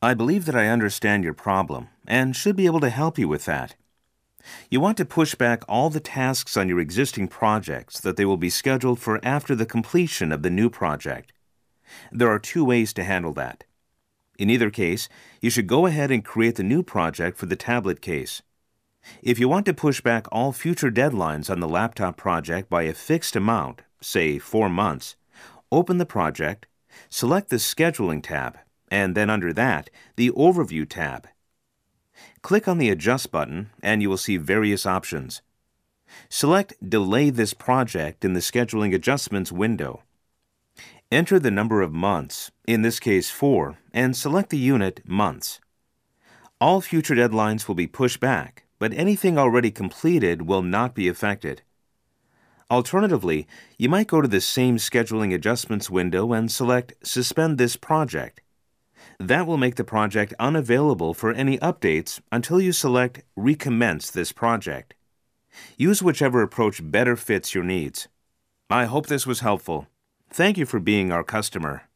I believe that I understand your problem and should be able to help you with that. You want to push back all the tasks on your existing projects that they will be scheduled for after the completion of the new project. There are two ways to handle that. In either case, you should go ahead and create the new project for the tablet case. If you want to push back all future deadlines on the laptop project by a fixed amount, say four months, open the project, select the Scheduling tab, and then under that, the Overview tab. Click on the Adjust button and you will see various options. Select Delay this project in the Scheduling Adjustments window. Enter the number of months, in this case 4, and select the unit Months. All future deadlines will be pushed back, but anything already completed will not be affected. Alternatively, you might go to the same Scheduling Adjustments window and select Suspend this project. That will make the project unavailable for any updates until you select Recommence this project. Use whichever approach better fits your needs. I hope this was helpful. Thank you for being our customer.